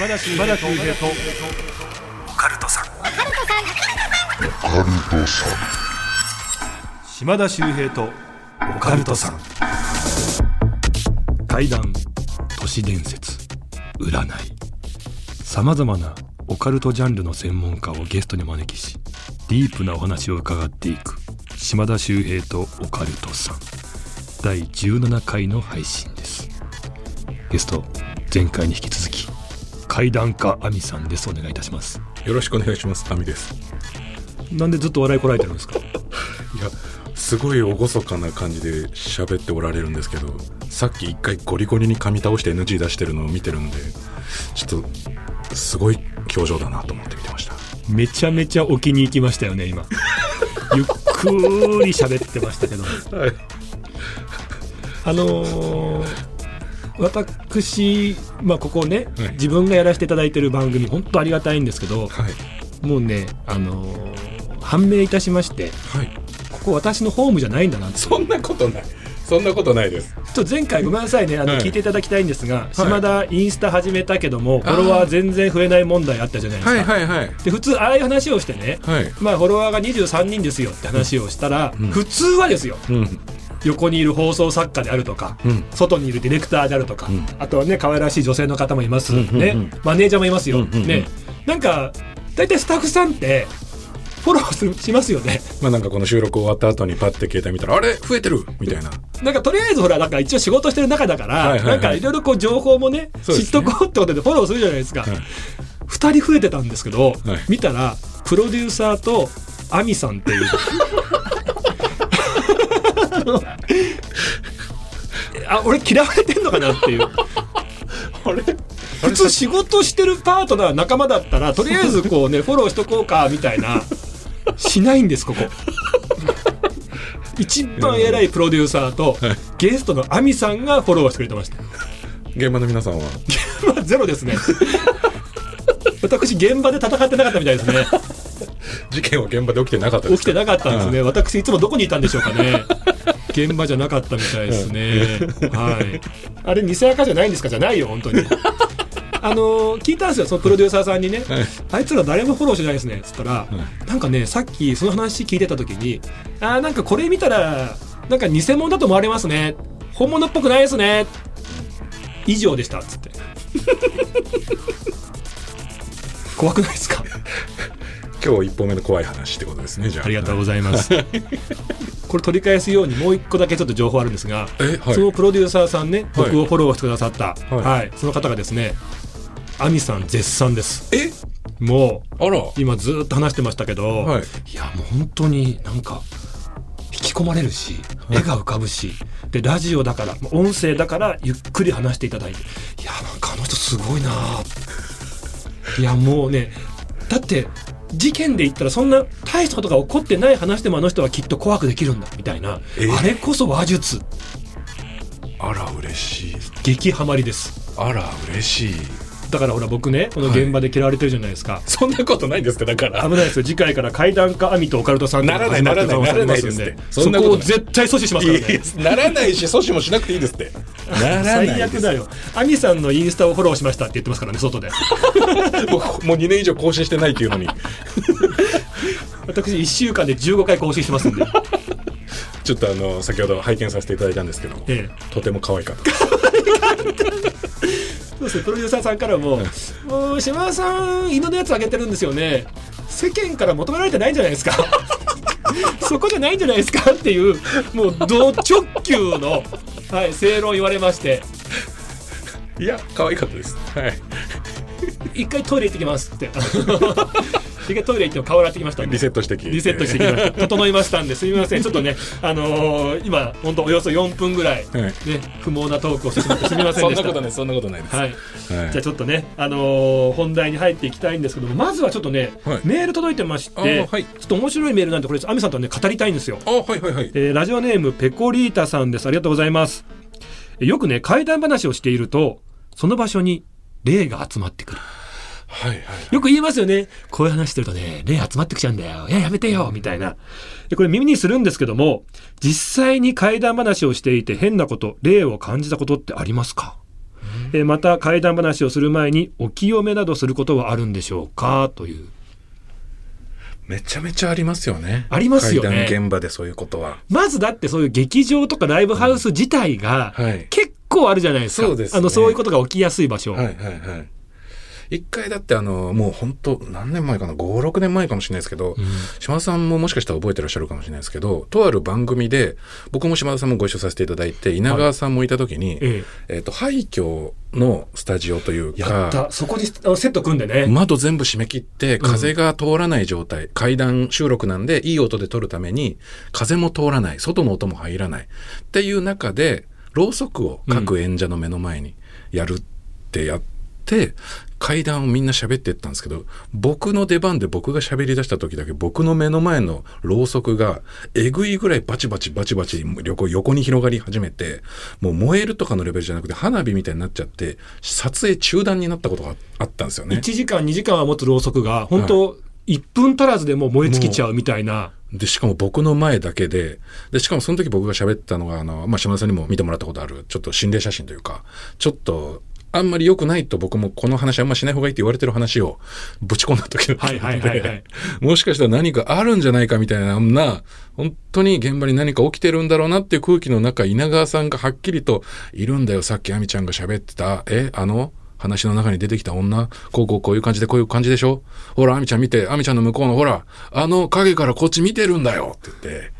島田秀平と。オカルトさん。島田秀平と。オカルトさん。怪談都市伝説。占い。さまざまなオカルトジャンルの専門家をゲストに招きしディープなお話を伺っていく。島田秀平とオカルトさん。第17回の配信です。ゲスト前回に引き続き怪談家亜美さんですお願いいたしますよろしくお願いします。タミです。なんでずっと笑いこらえてるんですか？いや、すごい厳かな感じで喋っておられるんですけど、さっき一回ゴリゴリに噛み倒して NG 出してるのを見てるんで、ちょっと、すごい表情だなと思って見てました。めちゃめちゃ置きに行きましたよね今 ゆっくり喋ってましたけどはい。あのー私、まあ、ここね、はい自分がやらせていただいてる番組本当ありがたいんですけどはい。もうね、あのー判明いたしましてはい。ここ私のホームじゃないんだなそんなことない。そんなことないです。ちょっと前回ごめんなさいねあの、はい聞いていただきたいんですが、島田インスタ始めたけどもフォロワー全然増えない問題あったじゃないですか、はいはいはい。で普通ああいう話をしてね、はい。まあ、フォロワーが23人ですよって話をしたら、うん普通はですようん。横にいる放送作家であるとか、うん。外にいるディレクターであるとか、うん。あとはね可愛らしい女性の方もいます、うんうんうん。ね。マネージャーもいますよ、うんうんうん。ね。なんか大体スタッフさんってフォローするしますよね。まあなんかこの収録終わった後にパッて携帯見たら、あれ？増えてる？みたいな。なんかとりあえずほらなんか一応仕事してる中だから、はいはいはい。なんかいろいろこう情報もねね。知っとこうってことでフォローするじゃないですか、はい2人増えてたんですけど、はい。見たらプロデューサーとアミさんっていうあ俺嫌われてんのかなっていう。あれ？普通仕事してるパートナー仲間だったらとりあえずこうねフォローしとこうかみたいな。しないんですここ。一番偉いプロデューサーとはいゲストのアミさんがフォローしてくれてました。現場の皆さんは？まあゼロですね。私現場で戦ってなかったみたいですね。事件は現場で起きてなかったですか？起きてなかったんですね。私いつもどこにいたんでしょうかね現場じゃなかったみたいですね。はい。あれ偽赤じゃないんですか？じゃないよ本当に。あのー聞いたんですよそのプロデューサーさんにね、はい。あいつら誰もフォローしないですねっつったら、なんかねさっきその話聞いてた時にあーなんかこれ見たらなんか偽物だと思われますね。本物っぽくないですね。以上でしたっつって。怖くないですか？今日一本目の怖い話ってことですね、じゃあ。ありがとうございます。これ取り返すようにもう一個だけちょっと情報あるんですが、え、はい。そのプロデューサーさんね、はい僕をフォローしてくださった、ははいいその方がですね、アミさん絶賛です。え？もあら。う今ずっと話してましたけど、はいい、やもう本当になんか引き込まれるし、絵が浮かぶし、でラジオだから音声だからゆっくり話していただいて、いやなんかあの人すごいなあいやもうねだって事件で言ったらそんな大したことが起こってない話でもあの人はきっと怖くできるんだみたいなえあれこそ話術あら、嬉しい。激ハマりですあら、嬉しい。だからほら僕ねこの現場で嫌われてるじゃないですか、そんなことないんですか？だから。危ないですよ。次回から怪談家アミとオカルトさんならないならないならないでですって。そそこをんなことない。絶対阻止しますからね。ならないし、阻止もしなくていいですって。ならないです。最悪だよ。アミさんのインスタをフォローしましたって言ってますからね外で。もうもう2年以上更新してないっていうのに、私1週間で15回更新してますんで、ちょっとあの、先ほど拝見させていただいたんですけど、ええ、とても可愛かった。そうですね。プロデューサーさんからも「もう島田さん犬のやつあげてるんですよね。世間から求められてないんじゃないですか。そこじゃないんじゃないですか」っていうもうド直球の、はい、正論言われまして。いや、可愛かったです。はい。「一回トイレ行ってきます」って一回トイレ行っても顔洗ってきましたリセットしてきて。リセットしてきました。整いましたんで。すみません。ちょっとね あのー今本当およそ4分ぐらい、はい。ね不毛なトークをしてしまってすみませんそでした。んなことない、そんなことないです。はい。はい。じゃあちょっとね、あのー本題に入っていきたいんですけどもまずはちょっとね、はい。メール届いてまして、ちょっと面白いメールなんでこれアミさんとね語りたいんですよ、あ、はいはいはい。えーラジオネームペコリータさんです。ありがとうございます。えーよくね怪談話をしているとその場所に霊が集まってくるはいはい。よく言いますよね。こういう話してるとね霊集まってきちゃうんだよ。いややめてよ。みたいな。でこれ耳にするんですけども実際に怪談話をしていて変なこと霊を感じたことってありますか？えーまた怪談話をする前にお清めなどすることはあるんでしょうか？という。めちゃめちゃありますよね。ありますよね。現場でそういうことは。まずだってそういう劇場とかライブハウス自体がはい。結構あるじゃないですか、そうですね。あのそういうことが起きやすい場所、はいはいはい。一回だってあの、もう本当何年前かな、5、6年前かもしれないですけど、島田さんももしかしたら覚えてらっしゃるかもしれないですけど、とある番組で、僕も島田さんもご一緒させていただいて、稲川さんもいた時に、ええ。っ、と、廃墟のスタジオというか、った。そこにセット組んでね、窓全部閉め切って風が通らない状態、階段収録なんでいい音で撮るために風も通らない。外の音も入らない。っていう中でろうそくを各演者の目の前にやるってやって、階段をみんな喋ってったんですけど僕の出番で僕が喋り出した時だけ僕の目の前のろうそくがえぐいぐらいバチバチバチバチ横横に広がり始めてもう燃えるとかのレベルじゃなくて花火みたいになっちゃって撮影中断になったことがあったんですよね1。時間2時間は持つろうそくが本当、1分足らずでもう燃え尽きちゃうみたいなで、しかも僕の前だけで、で、しかもその時僕が喋ったのが、あの、まあ、島田さんにも見てもらったことある、ちょっと心霊写真というか、ちょっと、あんまり良くないと僕もこの話あんましない方がいいって言われてる話をぶち込んだ時のはいはいはいはい。もしかしたら何かあるんじゃないかみたいな、あんな、本当に現場に何か起きてるんだろうなっていう空気の中、稲川さんがはっきりと、いるんだよ、さっき亜美ちゃんが喋ってた、え、あの、話の中に出てきた女、こうこうこういう感じでこういう感じでしょほら、亜美ちゃん見て、亜美ちゃんの向こうのほら、あの影からこっち見てるんだよって言って、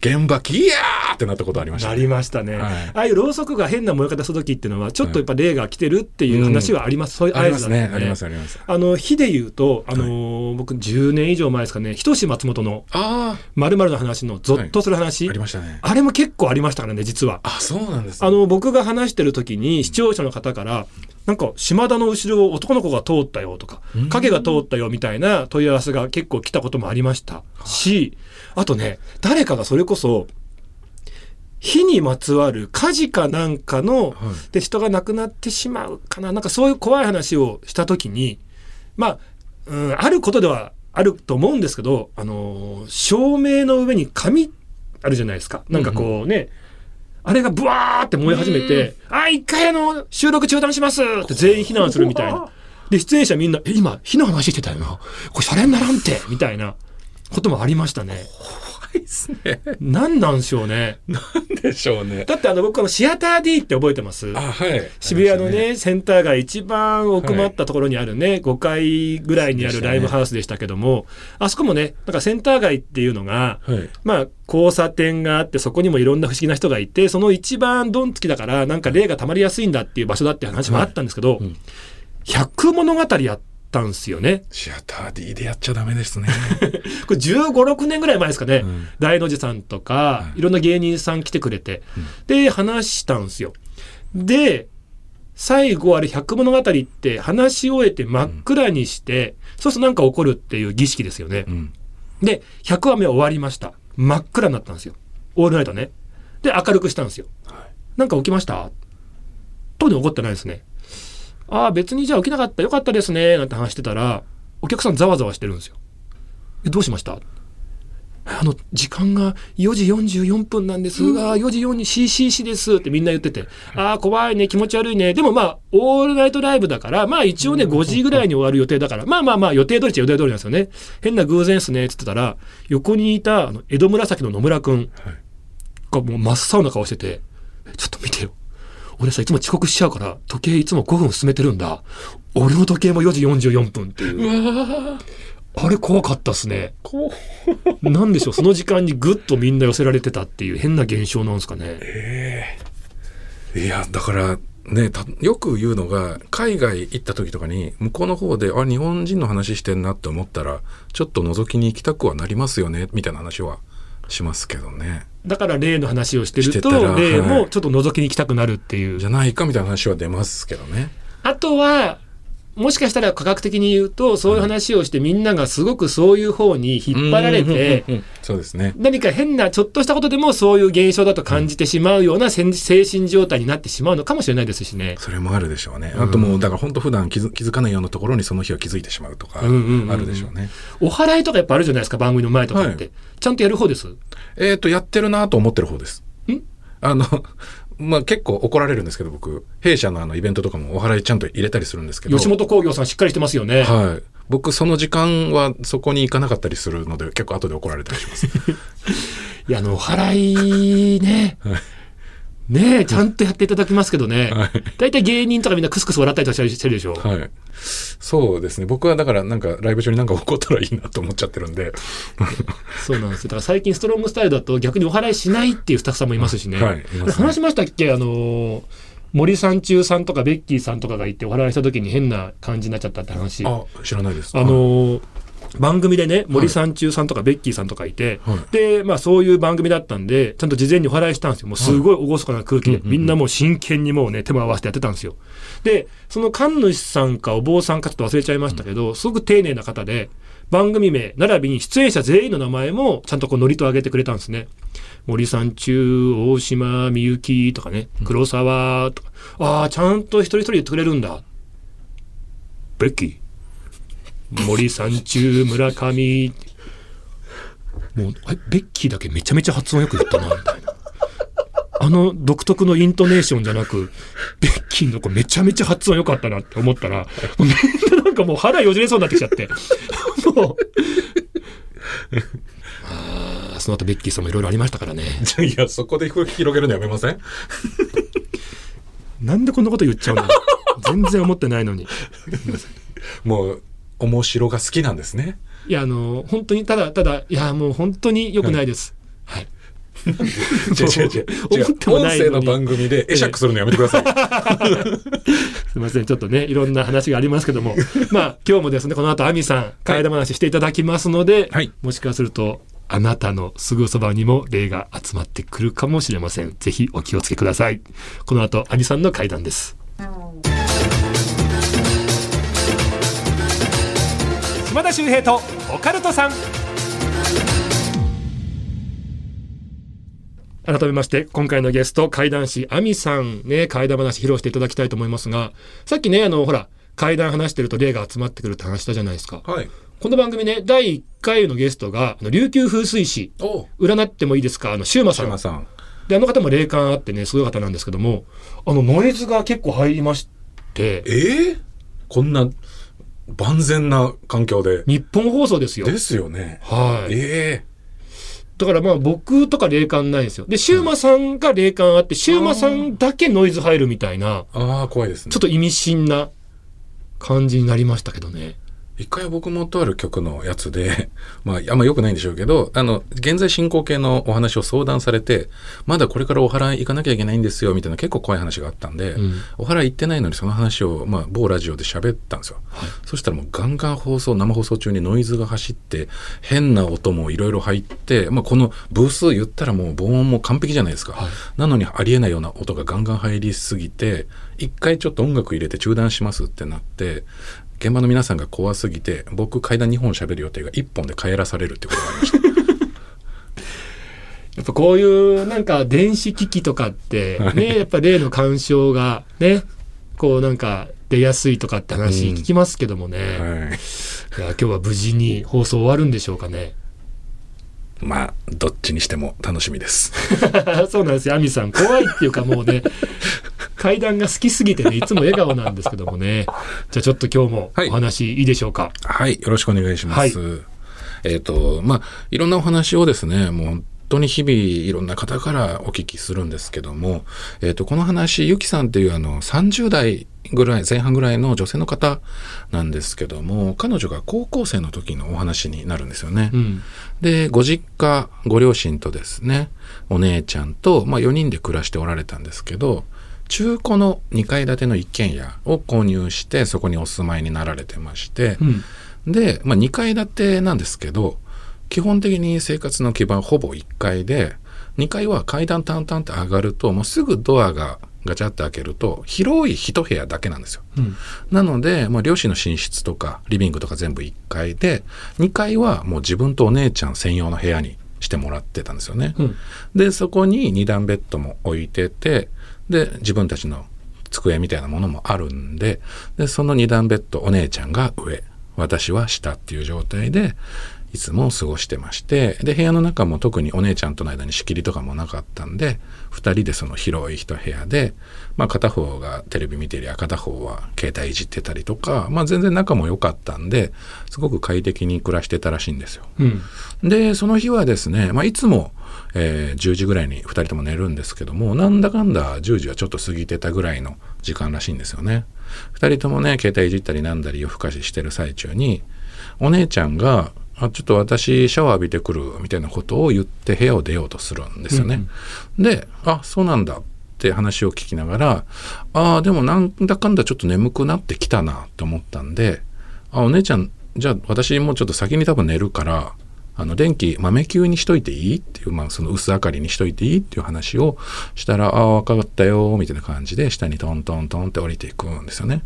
現場ギヤー！ってなったことありましたなね。りましたね、はい。ああいうろうそくが変な燃え方する時っていうのはちょっとやっぱ霊が来てるっていう話はあります、そういうあります合図だね。ありますあります。あの火で言うと、あのー僕10年以上前ですかね。人志松本のあ〇〇の話のゾッとする話、あ、ありましたね。あれも結構ありましたからね実は。あ、そうなんですね。あの僕が話してる時に視聴者の方からなんか島田の後ろを男の子が通ったよとか影が通ったよみたいな問い合わせが結構来たこともありましたしあとね誰かがそれこそ火にまつわる火事かなんかの、はい。で人が亡くなってしまうかななんかそういう怖い話をした時にまあ、うん、あることではあると思うんですけど、あのー照明の上に紙あるじゃないですか。なんかこうね、あれがブワーって燃え始めて「あ一回あの収録中断します!」って全員避難するみたいな。で出演者みんな「え今火の話してたよな。これシャレにならんて」みたいなこともありましたね。怖いですね。何なんでしょうね。なんでしょうね。だってあの僕あのシアター D って覚えてます？あ、はい。渋谷のね、センター街一番奥まったところにあるね、5階ぐらいにあるライブハウスでしたけども、あそこもね、なんかセンター街っていうのが、はい。まあ、交差点があって、そこにもいろんな不思議な人がいて、その一番ドンつきだから、なんか霊が溜まりやすいんだっていう場所だって話もあったんですけど、うん百物語やったんですよね。シアター D でやっちゃダメですね。これ15、6年ぐらい前ですかね。うん大の字さんとか、はいいろんな芸人さん来てくれて、で、話したんですよ。で、最後あれ百物語って話し終えて真っ暗にして、そうするとなんか起こるっていう儀式ですよね。うん。で、100話目終わりました。真っ暗になったんですよ。オールナイトね。で、明るくしたんですよ。なんか起きました？特に起こってないですね。ああ、別にじゃあ起きなかった。よかったですね。なんて話してたら、お客さんざわざわしてるんですよ。え、どうしました？あの、時間が4時44分なんですが、4時4に CCC ですってみんな言ってて、ああ、怖いね、気持ち悪いね。でもまあ、オールナイトライブだから、まあ一応ね、5時ぐらいに終わる予定だから、まあまあまあ、予定通りっちゃ予定通りなんですよね。変な偶然っすね、って言ってたら、横にいた、あの、江戸紫の野村くんはい。がもう真っ青な顔してて、えちょっと見てよ。俺さ、いつも遅刻しちゃうから、時計いつも5分進めてるんだ。俺の時計も4時44分っていう。あれ怖かったっすね。こなんでしょう、その時間にぐっとみんな寄せられてたっていう変な現象なんですかね。う。いや、だから、ね、たよく言うのが、海外行った時とかに、向こうの方で、あ、日本人の話してんなって思ったら、ちょっと覗きに行きたくはなりますよね、みたいな話はしますけどね。だから例の話をしてると、例もはいちょっと覗きに行きたくなるっていう。じゃないかみたいな話は出ますけどね。あとは、もしかしたら科学的に言うと、そういう話をしてみんながすごくそういう方に引っ張られて。何か変なちょっとしたことでもそういう現象だと感じてしまうような精神状態になってしまうのかもしれないですしね。それもあるでしょうね。あともう、だから本当普段気づ気づかないようなところにその日は気づいてしまうとか、あるでしょうね。お祓いとかやっぱあるじゃないですか、番組の前とかって。はいちゃんとやる方です。えっ、と、やってるなと思ってる方です。んあの、まあ結構怒られるんですけど、僕、弊社のあのイベントとかもお払いちゃんと入れたりするんですけど。吉本興業さんしっかりしてますよね。はい。僕、その時間はそこに行かなかったりするので、結構後で怒られたりします。いや、あの、お払いね。ねえ、ちゃんとやっていただきますけどね。はい大体芸人とかみんなクスクス笑ったりとかしてるでしょ。はい。そうですね。僕はだからなんかライブ中になんか起こったらいいなと思っちゃってるんで。そうなんですよ。だから最近ストロングスタイルだと逆にお払いしないっていうスタッフさんもいますしね。はい話しましたっけ？あのー森さん中さんとかベッキーさんとかがいてお払いした時に変な感じになっちゃったって話。ああ、知らないです。のー番組でね、森さん中さんとかベッキーさんとかいて、はいで、まあそういう番組だったんで、ちゃんと事前にお払いしたんですよ。もうすごい厳かな空気で、みんなもう真剣にもうね、手も合わせてやってたんですよ。で、その神主さんかお坊さんかちょっと忘れちゃいましたけど、すごく丁寧な方で、番組名、並びに出演者全員の名前もちゃんとこうノリと上げてくれたんですね。森三中、大島みゆきとかね、黒沢とか、ああ、ちゃんと一人一人言ってくれるんだ。ベッキー森三中、村上。もう、あれベッキーだけめちゃめちゃ発音よく言ったな、みたいな。あの独特のイントネーションじゃなく、ベッキーの子めちゃめちゃ発音良かったなって思ったら、もうみんななんかもう腹よじれそうになってきちゃって。もう。あーその後ベッキーさんもいろいろありましたからね。いや、そこで広げるのやめません？なんでこんなこと言っちゃうの？全然思ってないのに。もう、面白が好きなんですね。いや、あの、本当に、ただ、ただ、いや、もう本当に良くないです。はい。違う違う違う。違 う思っても音声の番組で会釈するのやめてください。すみません、ちょっとね、いろんな話がありますけども、まあ、今日もですね、この後、アミさん、替え玉話していただきますので、はいもしかすると、あなたのすぐそばにも霊が集まってくるかもしれません。ぜひお気をつけください。この後、アミさんの会談です。島田秀平とオカルトさん。改めまして、今回のゲスト、怪談師、アミさんね、怪談話披露していただきたいと思いますが、さっきね、あの、ほら、怪談話してると霊が集まってくるって話したじゃないですか。はい。この番組ね、第1回のゲストが、あの琉球風水師、お占ってもいいですか？あの、シューマさん。島さん。で、あの方も霊感あってね、すごい方なんですけども、あの、ノイズが結構入りまして、ええこんな万全な環境で。日本放送ですよ。ですよね。はい。えだからまあ僕とか霊感ないんですよ。で、シューマさんが霊感あって、シューマさんだけノイズ入るみたいな、えああ、怖いですね。ちょっと意味深な感じになりましたけどね。一回僕もとある曲のやつで、まあ、あんま良くないんでしょうけど、あの、現在進行形のお話を相談されて、まだこれからお祓い行かなきゃいけないんですよ、みたいな結構怖い話があったんで、うんお祓い行ってないのにその話を、まあ、某ラジオで喋ったんですよ。そしたらもうガンガン放送、生放送中にノイズが走って、変な音もいろいろ入って、まあ、このブース言ったらもう防音も完璧じゃないですか。はいなのにありえないような音がガンガン入りすぎて、一回ちょっと音楽入れて中断しますってなって、現場の皆さんが怖すぎて、僕階段2本喋る予定が1本で帰らされるってことがありました。やっぱこういうなんか電子機器とかってね、やっぱ例の干渉がね、こうなんか出やすいとかって話聞きますけどもね。はい。いや今日は無事に放送終わるんでしょうかね。まあ、どっちにしても楽しみです。そうなんですよ。アミさん怖いっていうかもうね、階段が好きすぎてね、いつも笑顔なんですけどもね。じゃあちょっと今日もはいお話いいでしょうか？はい、よろしくお願いします。はえっ、と、まあ、いろんなお話をですね、もう本当に日々いろんな方からお聞きするんですけども、えっ、と、この話、ゆきさんっていうあの、30代ぐらい、前半ぐらいの女性の方なんですけども、彼女が高校生の時のお話になるんですよね。うん。で、ご実家、ご両親とですね、お姉ちゃんと、まあ4人で暮らしておられたんですけど、中古の2階建ての一軒家を購入して、そこにお住まいになられてましてう、ん。で、まあ2階建てなんですけど、基本的に生活の基盤ほぼ1階で、2階は階段タンタンって上がると、もうすぐドアがガチャって開けると、広い一部屋だけなんですよ。うん。なので、まあ、両親の寝室とかリビングとか全部1階で、2階はもう自分とお姉ちゃん専用の部屋にしてもらってたんですよね。うん。で、そこに2段ベッドも置いてて、で、自分たちの机みたいなものもあるんで、で、その2段ベッド、お姉ちゃんが上、私は下っていう状態で、いつも過ごしてまして、で、部屋の中も特にお姉ちゃんとの間に仕切りとかもなかったんで、二人でその広い一部屋で、まあ片方がテレビ見てりゃ片方は携帯いじってたりとか、まあ全然仲も良かったんで、すごく快適に暮らしてたらしいんですよ。うん。で、その日はですね、まあいつも、えー10時ぐらいに二人とも寝るんですけども、なんだかんだ10時はちょっと過ぎてたぐらいの時間らしいんですよね。二人ともね、携帯いじったりなんだり夜更かししてる最中に、お姉ちゃんが、あ、ちょっと私シャワー浴びてくるみたいなことを言って部屋を出ようとするんですよね。で、あ、そうなんだって話を聞きながら、ああ、でもなんだかんだちょっと眠くなってきたなって思ったんで、あ、お姉ちゃん、じゃあ私もうちょっと先に多分寝るから、あの、電気豆球にしといていいっていう、まあ、その薄明かりにしといていいっていう話をしたら、ああ、わかったよ、みたいな感じで、下にトントントンって降りていくんですよね。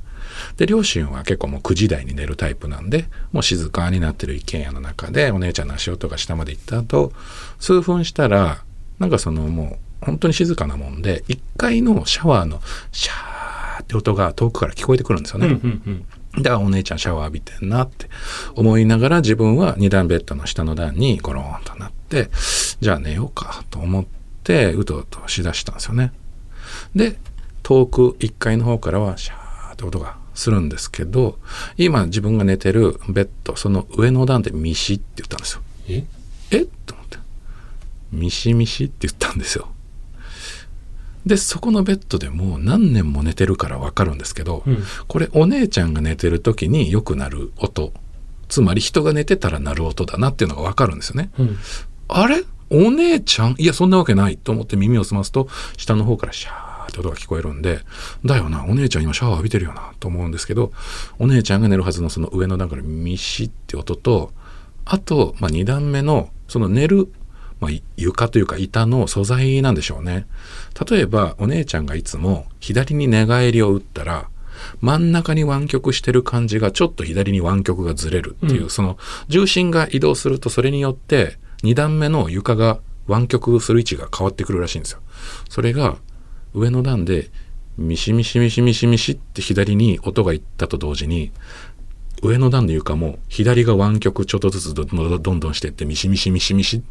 で、両親は結構もう9時台に寝るタイプなんで、もう静かになってる一軒家の中で、お姉ちゃんの足音が下まで行った後、数分したら、なんかそのもう、本当に静かなもんで、1階のシャワーのシャーって音が遠くから聞こえてくるんですよね。うんうんうん。で、あお姉ちゃんシャワー浴びてんなって思いながら自分は二段ベッドの下の段にゴローンとなって、じゃあ寝ようかと思って、うとうとしだしたんですよね。で、遠く1階の方からはシャーって音がするんですけど、今自分が寝てるベッド、その上の段でミシって言ったんですよ。え？え？と思って。ミシミシって言ったんですよ。で、そこのベッドでもう何年も寝てるからわかるんですけど、うんこれお姉ちゃんが寝てる時によくなる音。つまり人が寝てたら鳴る音だなっていうのがわかるんですよね。うん。あれ？お姉ちゃん？いや、そんなわけないと思って耳を澄ますと、下の方からシャーって音が聞こえるんで、だよな、お姉ちゃん今シャワー浴びてるよな、と思うんですけど、お姉ちゃんが寝るはずのその上の段からミシって音と、あと、まあ、2段目の、その寝る、まあ、い床というか板の素材なんでしょうね。例えば、お姉ちゃんがいつも左に寝返りを打ったら、真ん中に湾曲してる感じがちょっと左に湾曲がずれるっていう、うんその重心が移動するとそれによって2段目の床が湾曲する位置が変わってくるらしいんですよ。それが上の段でミシミシミシミシミシって左に音がいったと同時に上の段の床も左が湾曲ちょっとずつどんどんしていってミシミシミシミシ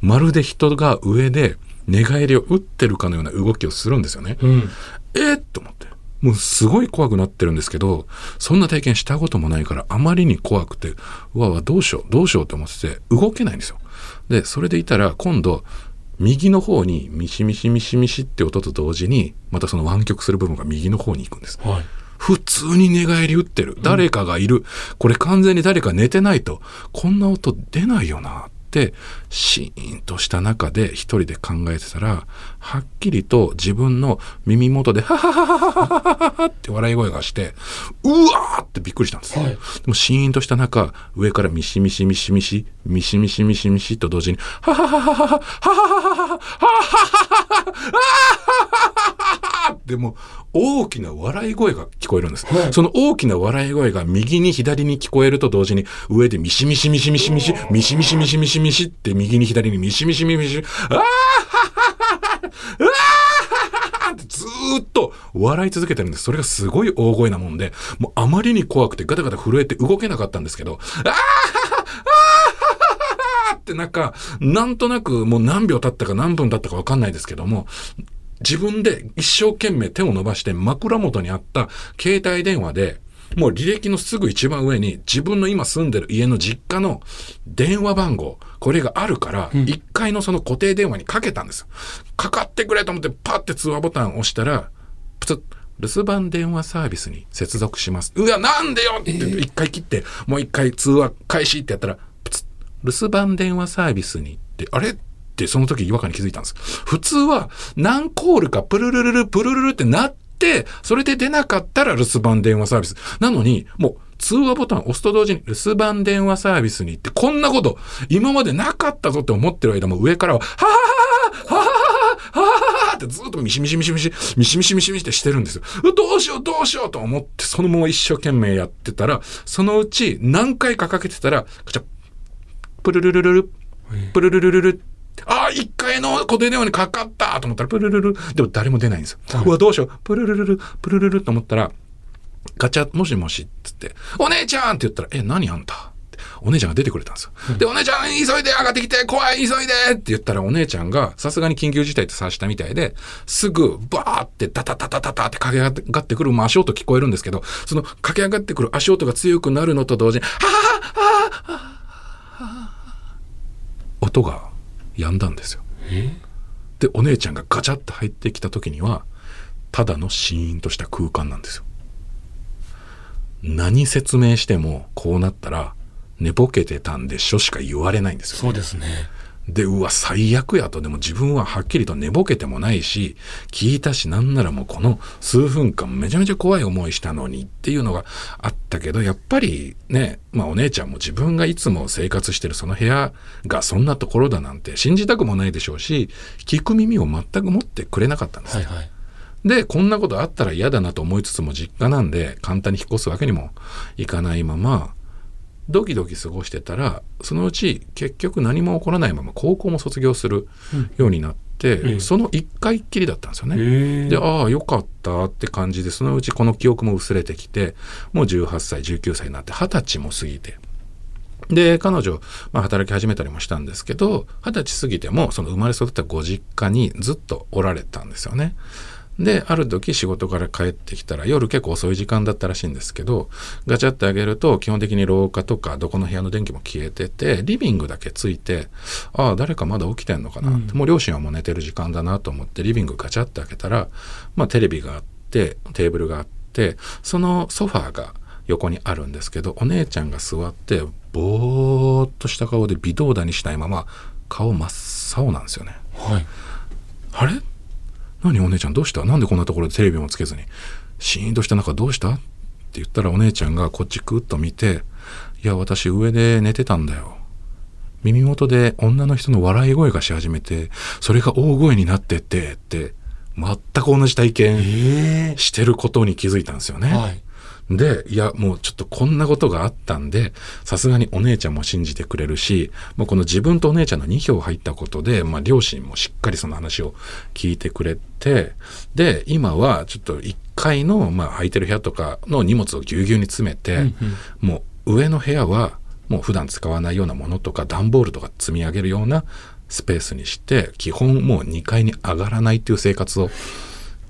まるで人が上で寝返りを打ってるかのような動きをするんですよね。うん。えー、と思って。もうすごい怖くなってるんですけど、そんな体験したこともないから、あまりに怖くて、うわうわ、どうしよう、どうしようと思ってて、動けないんですよ。で、それでいたら、今度、右の方にミシミシミシミシって音と同時に、またその湾曲する部分が右の方に行くんです。はい。普通に寝返り打ってる。誰かがいる。これ完全に誰か寝てないと、こんな音出ないよなって、シーンとした中で一人で考えてたら、はっきりと自分の耳元で、ははははははははって笑い声がして、うわーってびっくりしたんです。はいでもシーンとした中、上からミシミシミシミシ、ミシミシミシミシと同時に、ははははははははははははははでも大きな笑い声が聞こえるんです。はいその大きな笑い声が右に左に聞こえると同時に上でミシミシミシミシミシミシミシミシミシミシって右に左にミシミシミシミシあーははははうわーってずーっと笑い続けてるんです。それがすごい大声なもんで、もうあまりに怖くてガタガタ震えて動けなかったんですけど、あーははあーってなんか、なんとなくもう何秒経ったか何分経ったかわかんないですけども、自分で一生懸命手を伸ばして枕元にあった携帯電話で、もう履歴のすぐ一番上に自分の今住んでる家の実家の電話番号、これがあるから、1階のその固定電話にかけたんですよ。かかってくれと思ってパッて通話ボタンを押したら、プツッ、留守番電話サービスに接続します。うわ、なんでよ！って一回切って、もう一回通話開始ってやったら、プツッ、留守番電話サービスにって、あれ？ってその時違和感に気づいたんです。普通は何コールかプルルルルプルルルってなって、それで出なかったら留守番電話サービス。なのに、もう通話ボタン押すと同時に留守番電話サービスに行って、こんなこと今までなかったぞって思ってる間も上からは、ははははははははってずっとミシミシミシミシ、ミシミシミシミシってしてるんですよ。どうしようどうしようと思って、そのまま一生懸命やってたら、そのうち何回かかけてたら、カチャプルルルルル、プルルルルル、ああ、一回の固定電話にかかったと思ったら、プルルル。ル、でも誰も出ないんですよ。うわ、どうしよう、プルルルル、プルルルと思ったら、ガチャ、もしもし、っつって、お姉ちゃんって言ったら、え、何あんた？お姉ちゃんが出てくれたんですよ。で、お姉ちゃん、急いで上がってきて、怖い、急いでって言ったら、お姉ちゃんが、さすがに緊急事態って察したみたいで、すぐ、バーって、タタタタタタって駆け上がってくる、まあ、足音聞こえるんですけど、その駆け上がってくる足音が強くなるのと同時に、はぁはぁはぁはぁ音が止んだんですよ。で、お姉ちゃんがガチャって入ってきた時には、ただのシーンとした空間なんですよ。何説明してもこうなったら寝ぼけてたんでしょしか言われないんですよ。そうですね。で、うわ、最悪やと。でも自分ははっきりと寝ぼけてもないし、聞いたし、なんならもうこの数分間めちゃめちゃ怖い思いしたのにっていうのがあったけど、やっぱりね、まあお姉ちゃんも自分がいつも生活してるその部屋がそんなところだなんて信じたくもないでしょうし、聞く耳を全く持ってくれなかったんです。はいはい。で、こんなことあったら嫌だなと思いつつも実家なんで簡単に引っ越すわけにもいかないまま、ドキドキ過ごしてたら、そのうち結局何も起こらないまま高校も卒業するようになって、うんその一回っきりだったんですよね。へで、ああ、よかったって感じで、そのうちこの記憶も薄れてきて、もう18歳、19歳になって、20歳も過ぎて。で、彼女、まあ、働き始めたりもしたんですけど、20歳過ぎても、その生まれ育ったご実家にずっとおられたんですよね。で、ある時仕事から帰ってきたら、夜結構遅い時間だったらしいんですけど、ガチャってあげると、基本的に廊下とか、どこの部屋の電気も消えてて、リビングだけついて、ああ、誰かまだ起きてんのかなって、もう両親はもう寝てる時間だなと思って、リビングガチャって開けたら、まあテレビがあって、テーブルがあって、そのソファーが横にあるんですけど、お姉ちゃんが座って、ぼーっとした顔で微動だにしないまま、顔真っ青なんですよね。はい。あれ？何お姉ちゃんどうした？なんでこんなところでテレビもつけずに？シーンとした中どうした？って言ったらお姉ちゃんがこっちクッと見て「いや私上で寝てたんだよ」耳元で女の人の笑い声がし始めてそれが大声になってってって全く同じ体験えしてることに気づいたんですよね。はい。で、いや、もうちょっとこんなことがあったんで、さすがにお姉ちゃんも信じてくれるし、もうこの自分とお姉ちゃんの2票入ったことで、まあ両親もしっかりその話を聞いてくれて、で、今はちょっと1階の、まあ空いてる部屋とかの荷物をぎゅうぎゅうに詰めて、もう上の部屋はもう普段使わないようなものとか段ボールとか積み上げるようなスペースにして、基本もう2階に上がらないっていう生活を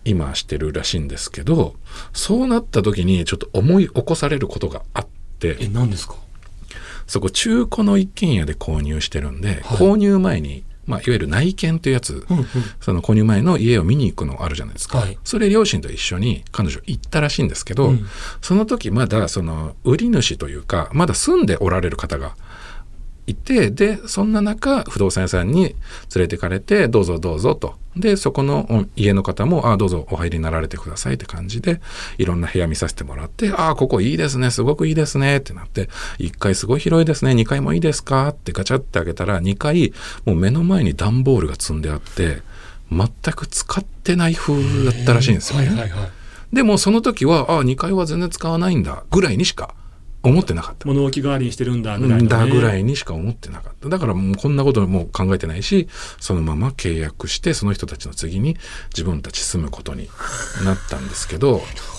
今してるらしいんですけど、そうなった時にちょっと思い起こされることがあって、え、何ですか？そこ中古の一軒家で購入してるんで、購入前に、まあ、いわゆる内見っていうやつ、うんうん。その購入前の家を見に行くのあるじゃないですか。はい。それ両親と一緒に彼女行ったらしいんですけど、うん。その時まだその売り主というか、まだ住んでおられる方がいて、で、そんな中、不動産屋さんに連れてかれて、どうぞどうぞと。で、そこのお家の方も、あどうぞお入りになられてくださいって感じで、いろんな部屋見させてもらって、ああ、ここいいですね、すごくいいですねってなって、1階すごい広いですね、2階もいいですか？ってガチャって開けたら、2階、もう目の前に段ボールが積んであって、全く使ってない風だったらしいんですよね。はいはいはい。でもその時は、ああ、2階は全然使わないんだ、ぐらいにしか思ってなかった。物置代わりにしてるんだ、ぐらいの、ね。だぐらいにしか思ってなかった。だからもうこんなこともう考えてないし、そのまま契約して、その人たちの次に自分たち住むことになったんですけど、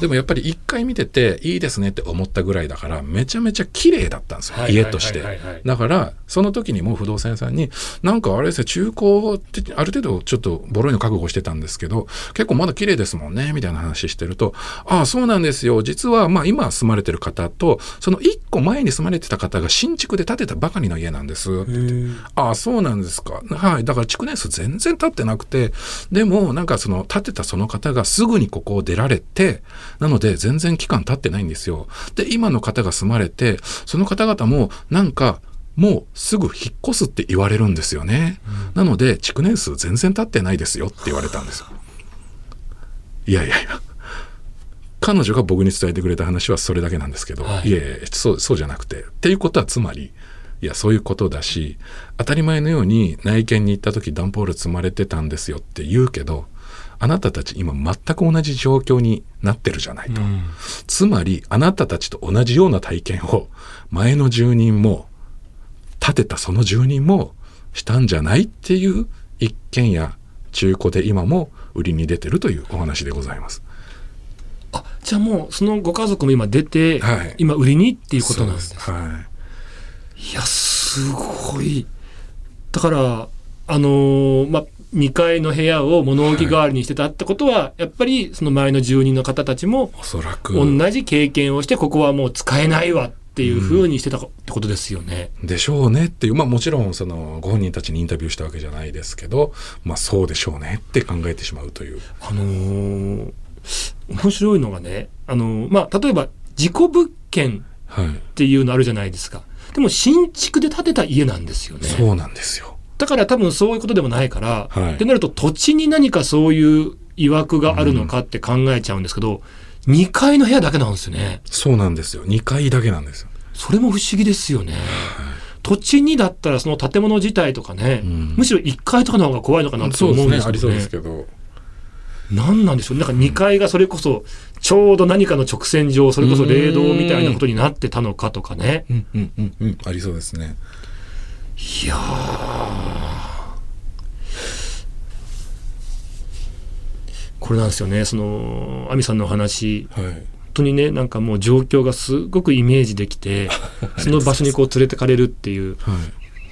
でもやっぱり一回見てていいですねって思ったぐらいだから、めちゃめちゃ綺麗だったんですよ、家としてはいはい。だから、その時にもう不動産屋さんに、なんかあれですね、中古ってある程度ちょっとボロいの覚悟してたんですけど、結構まだ綺麗ですもんね、みたいな話してると、ああ、そうなんですよ。実は、まあ今住まれてる方と、その一個前に住まれてた方が新築で建てたばかりの家なんです。へーああ、そうなんですか。はい。だから築年数全然経ってなくて、でもなんかその建てたその方がすぐにここを出られて、なので全然期間経ってないんですよ。で、今の方が住まれて、その方々もなんか、もうすぐ引っ越すって言われるんですよね。なので、築年数全然経ってないですよって言われたんですよ。いやいやいや。彼女が僕に伝えてくれた話はそれだけなんですけど、はいいえそうそうじゃなくてっていうことはつまりいやそういうことだし当たり前のように内見に行った時段ボール積まれてたんですよって言うけどあなたたち今全く同じ状況になってるじゃないと、うんつまりあなたたちと同じような体験を前の住人も建てたその住人もしたんじゃないっていう一軒家中古で今も売りに出てるというお話でございます。あ、じゃあもう、そのご家族も今出て、はい今売りにっていうことなんですね。はい。いやすごいだからあのーまあ2階の部屋を物置代わりにしてたってことは、やっぱりその前の住人の方たちもおそらく。同じ経験をしてここはもう使えないわっていうふうにしてたってことですよね。でしょうねっていう。まあもちろんそのご本人たちにインタビューしたわけじゃないですけどまあそうでしょうねって考えてしまうという。あのー面白いのがね、あのーまあ、例えば事故物件はい、っていうのあるじゃないですか。でも新築で建てた家なんですよね。そうなんですよだから多分そういうことでもないから、はいってなると土地に何かそういう曰くがあるのかって考えちゃうんですけど、2階の部屋だけなんですよね。そうなんですよ2階だけなんですよそれも不思議ですよね。土地にだったらその建物自体とかね、うんむしろ1階とかの方が怖いのかなってそう思うんですけどですねありそうでね。すけど何なんでしょう？なんか2階がそれこそちょうど何かの直線上、それこそ霊道みたいなことになってたのかとかね。うんうんうんうんありそうですねいやー。これなんですよね。その、亜美さんのお話、はい。本当にね、なんかもう状況がすごくイメージできて、その場所にこう連れてかれるっていう。はい。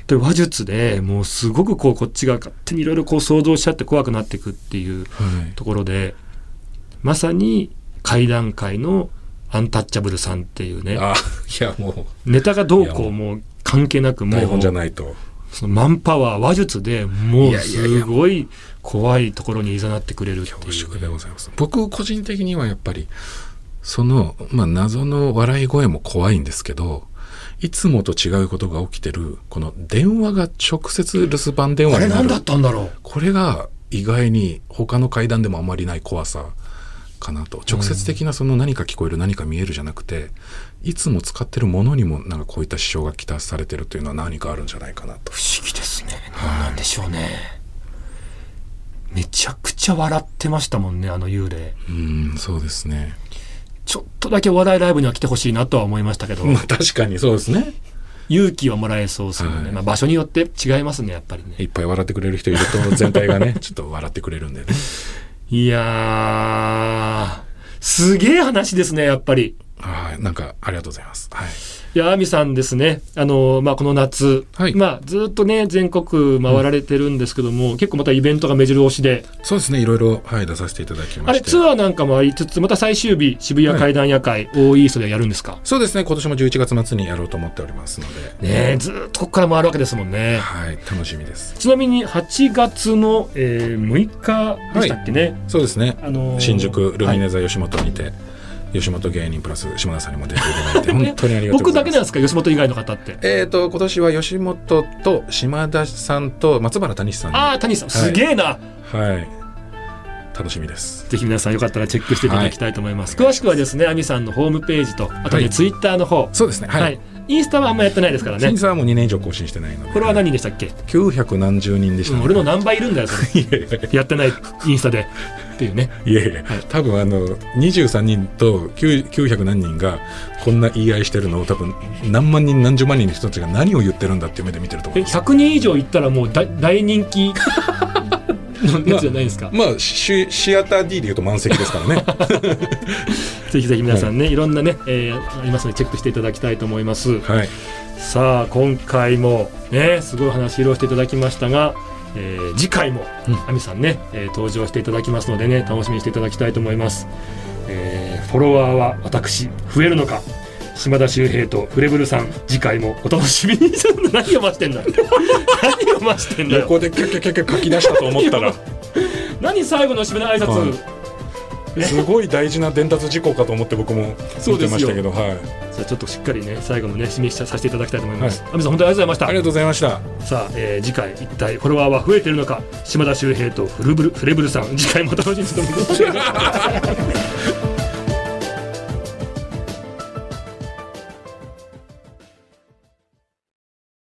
で話術でもうすごくこうこっちが勝手にいろいろこう想像しちゃって怖くなっていくっていうはい。ところでまさに会談会のアンタッチャブルさんっていうねあいやもネタがどうこう。もう関係なくもう台本じゃうないと。そのマンパワー話術でもいうすやごい怖いところにいざなってくれるって恐いう。縮でございます。僕個人的にはやっぱりその、まあ、謎の笑い声も怖いんですけどいつもと違うことが起きてるこの電話が直接留守番電話になる。あれ何だったんだろう？これが意外に他の階段でもあまりない怖さかなと。直接的なその何か聞こえる何か見えるじゃなくていつも使ってるものにもなんかこういった支障がきたされてるというのは何かあるんじゃないかなと。不思議ですね。何なんでしょうね。めちゃくちゃ笑ってましたもんねあの幽霊。うんそうですね。ちょっとだけお笑いライブには来てほしいなとは思いましたけど、まあ確かにそうですね。勇気はもらえそうですよね、はい。まあ、場所によって違いますねやっぱりね。いっぱい笑ってくれる人いると全体がね ちょっと笑ってくれるんでね。いやーすげえ話ですねやっぱり。はいなんかありがとうございます。はい。いや亜美さんですね。あの、まあ、この夏、はい。まあ、ずっとね全国回られてるんですけども、結構またイベントが目白押しで。そうですね。いろいろ、はい、出させていただきまして。あれツアーなんかもありつつまた最終日渋谷怪談夜会、オーイーストでやるんですか？そうですね。今年も11月末にやろうと思っておりますので。ねえずっとここから回るわけですもんね。はい楽しみです。ちなみに8月の、えー6日でしたっけね、そうですね。あのー新宿ルミネは座吉本にて、吉本芸人プラス島田さんにも出ていただいてい本当にありがとうご僕ざいます。だけなんですか吉本以外の方って。えー、と今年は吉本と島田さんと松原谷さん。にああ谷さん。すげえな、はい。楽しみです。ぜひ皆さんよかったらチェックしていただきたいと思います、詳しくはですね亜美さんのホームページとあとね、はい。ツイッターの方。そうですね。はい、はい、インスタはあんまやってないですからね。審査はもう2年以上更新してないので。これは何でしたっけ、900何十人でした、うん俺の何倍いるんだよそれ。いやってないインスタで。っていうね。いやいや、多分あの23人と9 900何人がこんな言い合いしてるのを多分何万人何十万人の人たちが何を言ってるんだっていう目で見てると思えいます。100人以上いったらもう大大人気 のやつじゃないですか、まあシシアター D でいうと満席ですからね ぜひぜひ皆さんね、い、ろんなね、えーありますのでチェックしていただきたいと思います。はい。さあ今回もねすごい話披露していただきましたが、えー次回もうん。亜美さんね、えー登場していただきますのでね楽しみにしていただきたいと思います、えーフォロワーは私増えるのか島田秀平とフレブルさん次回もお楽しみに。何を待してんだ何を待してんだよ。横でキャキャキャキャ書き出したと思ったら。何最後の締めの挨拶、はい。ねすごい大事な伝達事項かと思って僕も見てましたけどはい。じゃあちょっとしっかりね最後のね締めさせていただきたいと思います、亜美さん本当にありがとうございました。ありがとうございました。さあ、えー次回一体フォロワーは増えているのか？島田秀平とフルブルフレブルさん。次回もお楽しみにしてお待ちください